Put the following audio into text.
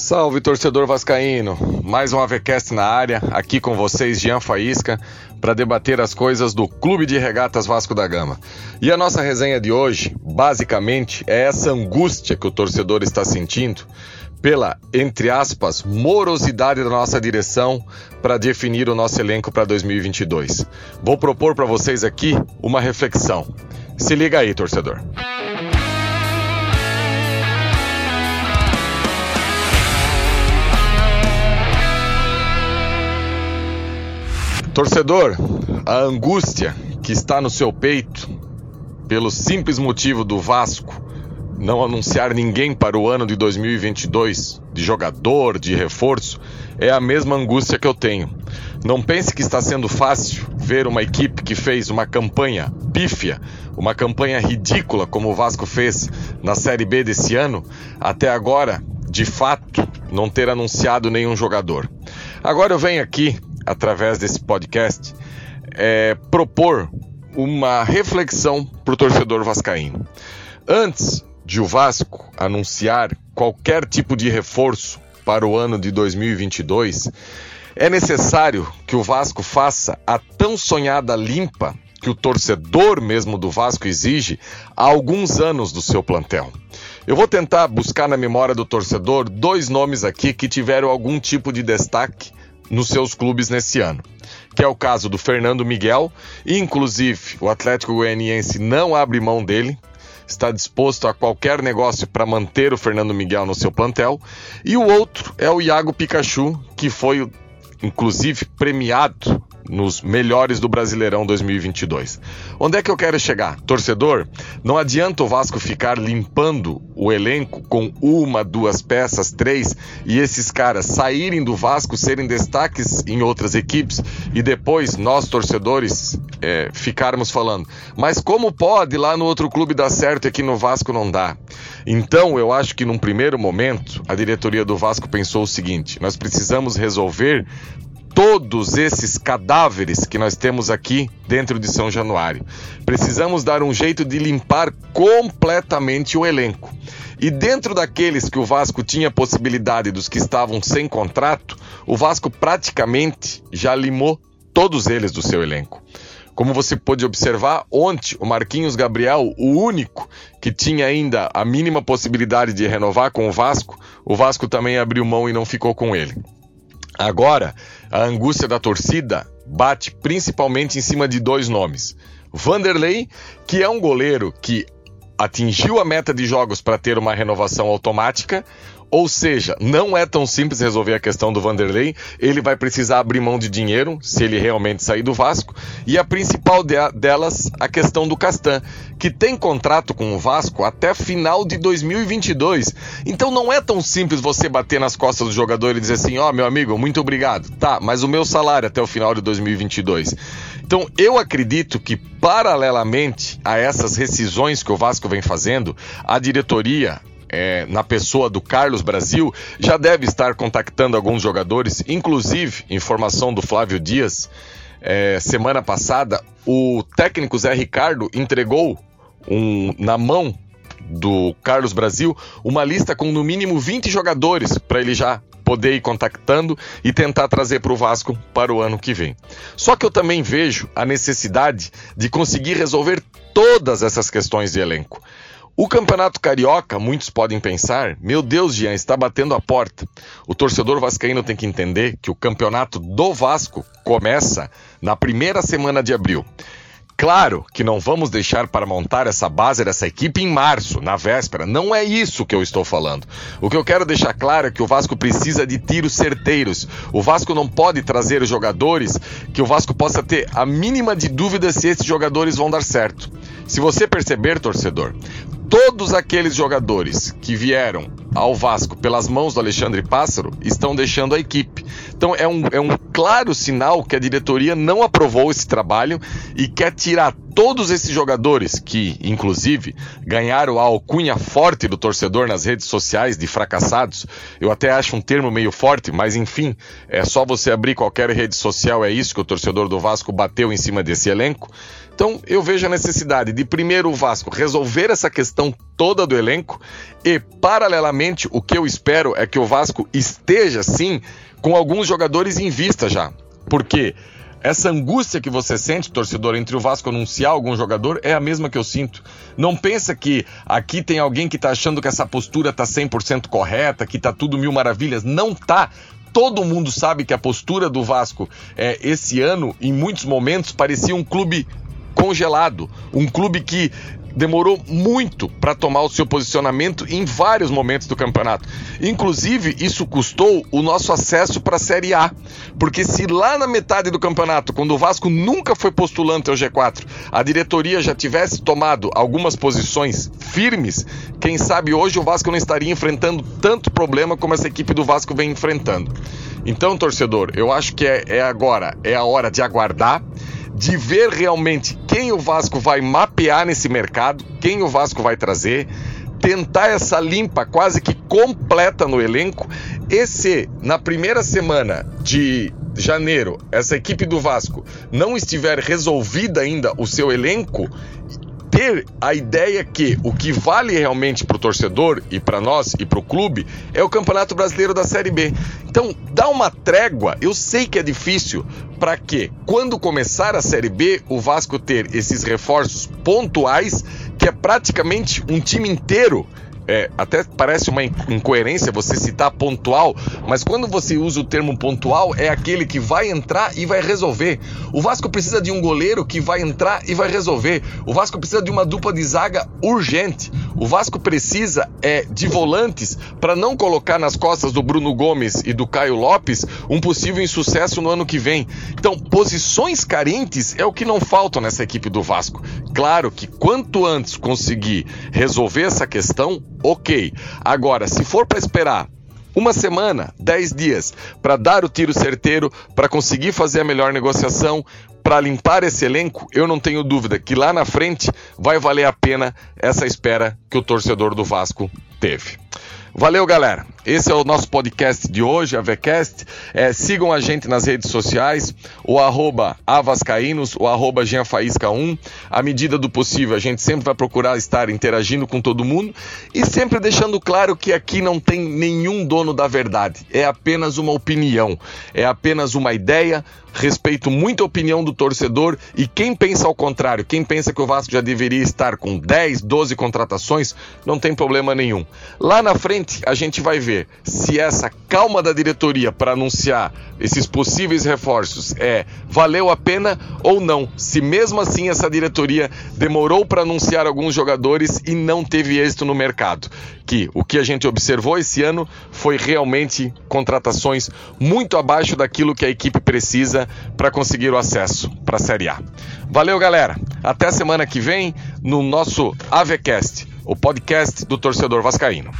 Salve torcedor vascaíno, mais um AVCast na área, aqui com vocês Jean Faísca, para debater as coisas do Clube de Regatas Vasco da Gama. E a nossa resenha de hoje, basicamente, é essa angústia que o torcedor está sentindo pela, entre aspas, morosidade da nossa direção para definir o nosso elenco para 2022. Vou propor para vocês aqui uma reflexão. Se liga aí, torcedor. Torcedor, a angústia que está no seu peito pelo simples motivo do Vasco não anunciar ninguém para o ano de 2022, de jogador, de reforço, é a mesma angústia que eu tenho. Não pense que está sendo fácil ver uma equipe que fez uma campanha pífia, uma campanha ridícula como o Vasco fez na Série B desse ano, até agora, de fato, não ter anunciado nenhum jogador. Agora eu venho aqui através desse podcast, é, propor uma reflexão para o torcedor vascaíno. Antes de o Vasco anunciar qualquer tipo de reforço para o ano de 2022, é necessário que o Vasco faça a tão sonhada limpa que o torcedor mesmo do Vasco exige há alguns anos do seu plantel. Eu vou tentar buscar na memória do torcedor dois nomes aqui que tiveram algum tipo de destaque nos seus clubes nesse ano, que é o caso do Fernando Miguel, inclusive o Atlético Goianiense não abre mão dele, está disposto a qualquer negócio para manter o Fernando Miguel no seu plantel, e o outro é o Iago Pikachu, que foi inclusive premiado nos melhores do Brasileirão 2022. Onde é que eu quero chegar? Torcedor, não adianta o Vasco ficar limpando o elenco com uma, duas peças, três, e esses caras saírem do Vasco, serem destaques em outras equipes, e depois nós, torcedores, é, ficarmos falando, mas como pode lá no outro clube dar certo e aqui no Vasco não dá? Então, eu acho que num primeiro momento, a diretoria do Vasco pensou o seguinte: nós precisamos resolver todos esses cadáveres que nós temos aqui dentro de São Januário. Precisamos dar um jeito de limpar completamente o elenco. E dentro daqueles que o Vasco tinha possibilidade dos que estavam sem contrato, o Vasco praticamente já limou todos eles do seu elenco. Como você pôde observar, ontem o Marquinhos Gabriel, o único que tinha ainda a mínima possibilidade de renovar com o Vasco, o Vasco também abriu mão e não ficou com ele. Agora, a angústia da torcida bate principalmente em cima de dois nomes. Vanderlei, que é um goleiro que atingiu a meta de jogos para ter uma renovação automática, ou seja, não é tão simples resolver a questão do Vanderlei. Ele vai precisar abrir mão de dinheiro se ele realmente sair do Vasco. E a principal de delas, a questão do Castan, que tem contrato com o Vasco até final de 2022. Então não é tão simples você bater nas costas do jogador e dizer assim: ó, oh, meu amigo, muito obrigado. Tá, mas o meu salário até o final de 2022. Então eu acredito que, paralelamente a essas rescisões que o Vasco vem fazendo, a diretoria é, na pessoa do Carlos Brasil, já deve estar contactando alguns jogadores, inclusive, informação do Flávio Dias, é, semana passada, o técnico Zé Ricardo entregou um, na mão do Carlos Brasil uma lista com no mínimo 20 jogadores para ele já poder ir contactando e tentar trazer para o Vasco para o ano que vem. Só que eu também vejo a necessidade de conseguir resolver todas essas questões de elenco. O Campeonato Carioca, muitos podem pensar, meu Deus, Jean, está batendo a porta. O torcedor vascaíno tem que entender que o campeonato do Vasco começa na primeira semana de abril. Claro que não vamos deixar para montar essa base dessa equipe em março, na véspera. Não é isso que eu estou falando. O que eu quero deixar claro é que o Vasco precisa de tiros certeiros. O Vasco não pode trazer jogadores que o Vasco possa ter a mínima de dúvida se esses jogadores vão dar certo. Se você perceber, torcedor, todos aqueles jogadores que vieram ao Vasco pelas mãos do Alexandre Pássaro estão deixando a equipe. Então é um, é um claro sinal que a diretoria não aprovou esse trabalho e quer tirar todos esses jogadores que, inclusive, ganharam a alcunha forte do torcedor nas redes sociais de fracassados. Eu até acho um termo meio forte, mas enfim, é só você abrir qualquer rede social, é isso que o torcedor do Vasco bateu em cima desse elenco. Então eu vejo a necessidade de primeiro o Vasco resolver essa questão toda do elenco e, paralelamente, o que eu espero é que o Vasco esteja sim com alguns jogadores em vista já. Porque essa angústia que você sente, torcedor, entre o Vasco anunciar algum jogador é a mesma que eu sinto. Não pensa que aqui tem alguém que está achando que essa postura está 100% correta, que está tudo mil maravilhas. Não tá. Todo mundo sabe que a postura do Vasco é, esse ano, em muitos momentos, parecia um clube congelado, um clube que demorou muito para tomar o seu posicionamento em vários momentos do campeonato. Inclusive, isso custou o nosso acesso para a Série A. Porque se lá na metade do campeonato, quando o Vasco nunca foi postulante ao G4, a diretoria já tivesse tomado algumas posições firmes, quem sabe hoje o Vasco não estaria enfrentando tanto problema como essa equipe do Vasco vem enfrentando. Então, torcedor, eu acho que é, é agora, é a hora de aguardar de ver realmente quem o Vasco vai mapear nesse mercado, quem o Vasco vai trazer, tentar essa limpa quase que completa no elenco. E se na primeira semana de janeiro essa equipe do Vasco não estiver resolvida ainda o seu elenco, ter a ideia que o que vale realmente para o torcedor e para nós e para o clube é o Campeonato Brasileiro da Série B. Então, dá uma trégua. Eu sei que é difícil para que, quando começar a Série B, o Vasco ter esses reforços pontuais, que é praticamente um time inteiro é, até parece uma incoerência você citar pontual, mas quando você usa o termo pontual, é aquele que vai entrar e vai resolver. O Vasco precisa de um goleiro que vai entrar e vai resolver. O Vasco precisa de uma dupla de zaga urgente. O Vasco precisa é, de volantes para não colocar nas costas do Bruno Gomes e do Caio Lopes um possível insucesso no ano que vem. Então, posições carentes é o que não faltam nessa equipe do Vasco. Claro que quanto antes conseguir resolver essa questão, ok. Agora, se for para esperar uma semana, dez dias, para dar o tiro certeiro, para conseguir fazer a melhor negociação, para limpar esse elenco, eu não tenho dúvida que lá na frente vai valer a pena essa espera que o torcedor do Vasco teve. Valeu, galera. Esse é o nosso podcast de hoje, a VCast. É, sigam a gente nas redes sociais, o arroba avascaínos, o arroba 1 À medida do possível, a gente sempre vai procurar estar interagindo com todo mundo e sempre deixando claro que aqui não tem nenhum dono da verdade. É apenas uma opinião, é apenas uma ideia. Respeito muito a opinião do torcedor e quem pensa ao contrário, quem pensa que o Vasco já deveria estar com 10, 12 contratações, não tem problema nenhum. Lá na frente, a gente vai ver se essa calma da diretoria para anunciar esses possíveis reforços é valeu a pena ou não. Se mesmo assim essa diretoria demorou para anunciar alguns jogadores e não teve êxito no mercado. Que o que a gente observou esse ano foi realmente contratações muito abaixo daquilo que a equipe precisa para conseguir o acesso para a Série A. Valeu, galera. Até semana que vem no nosso AVCast, o podcast do torcedor vascaíno.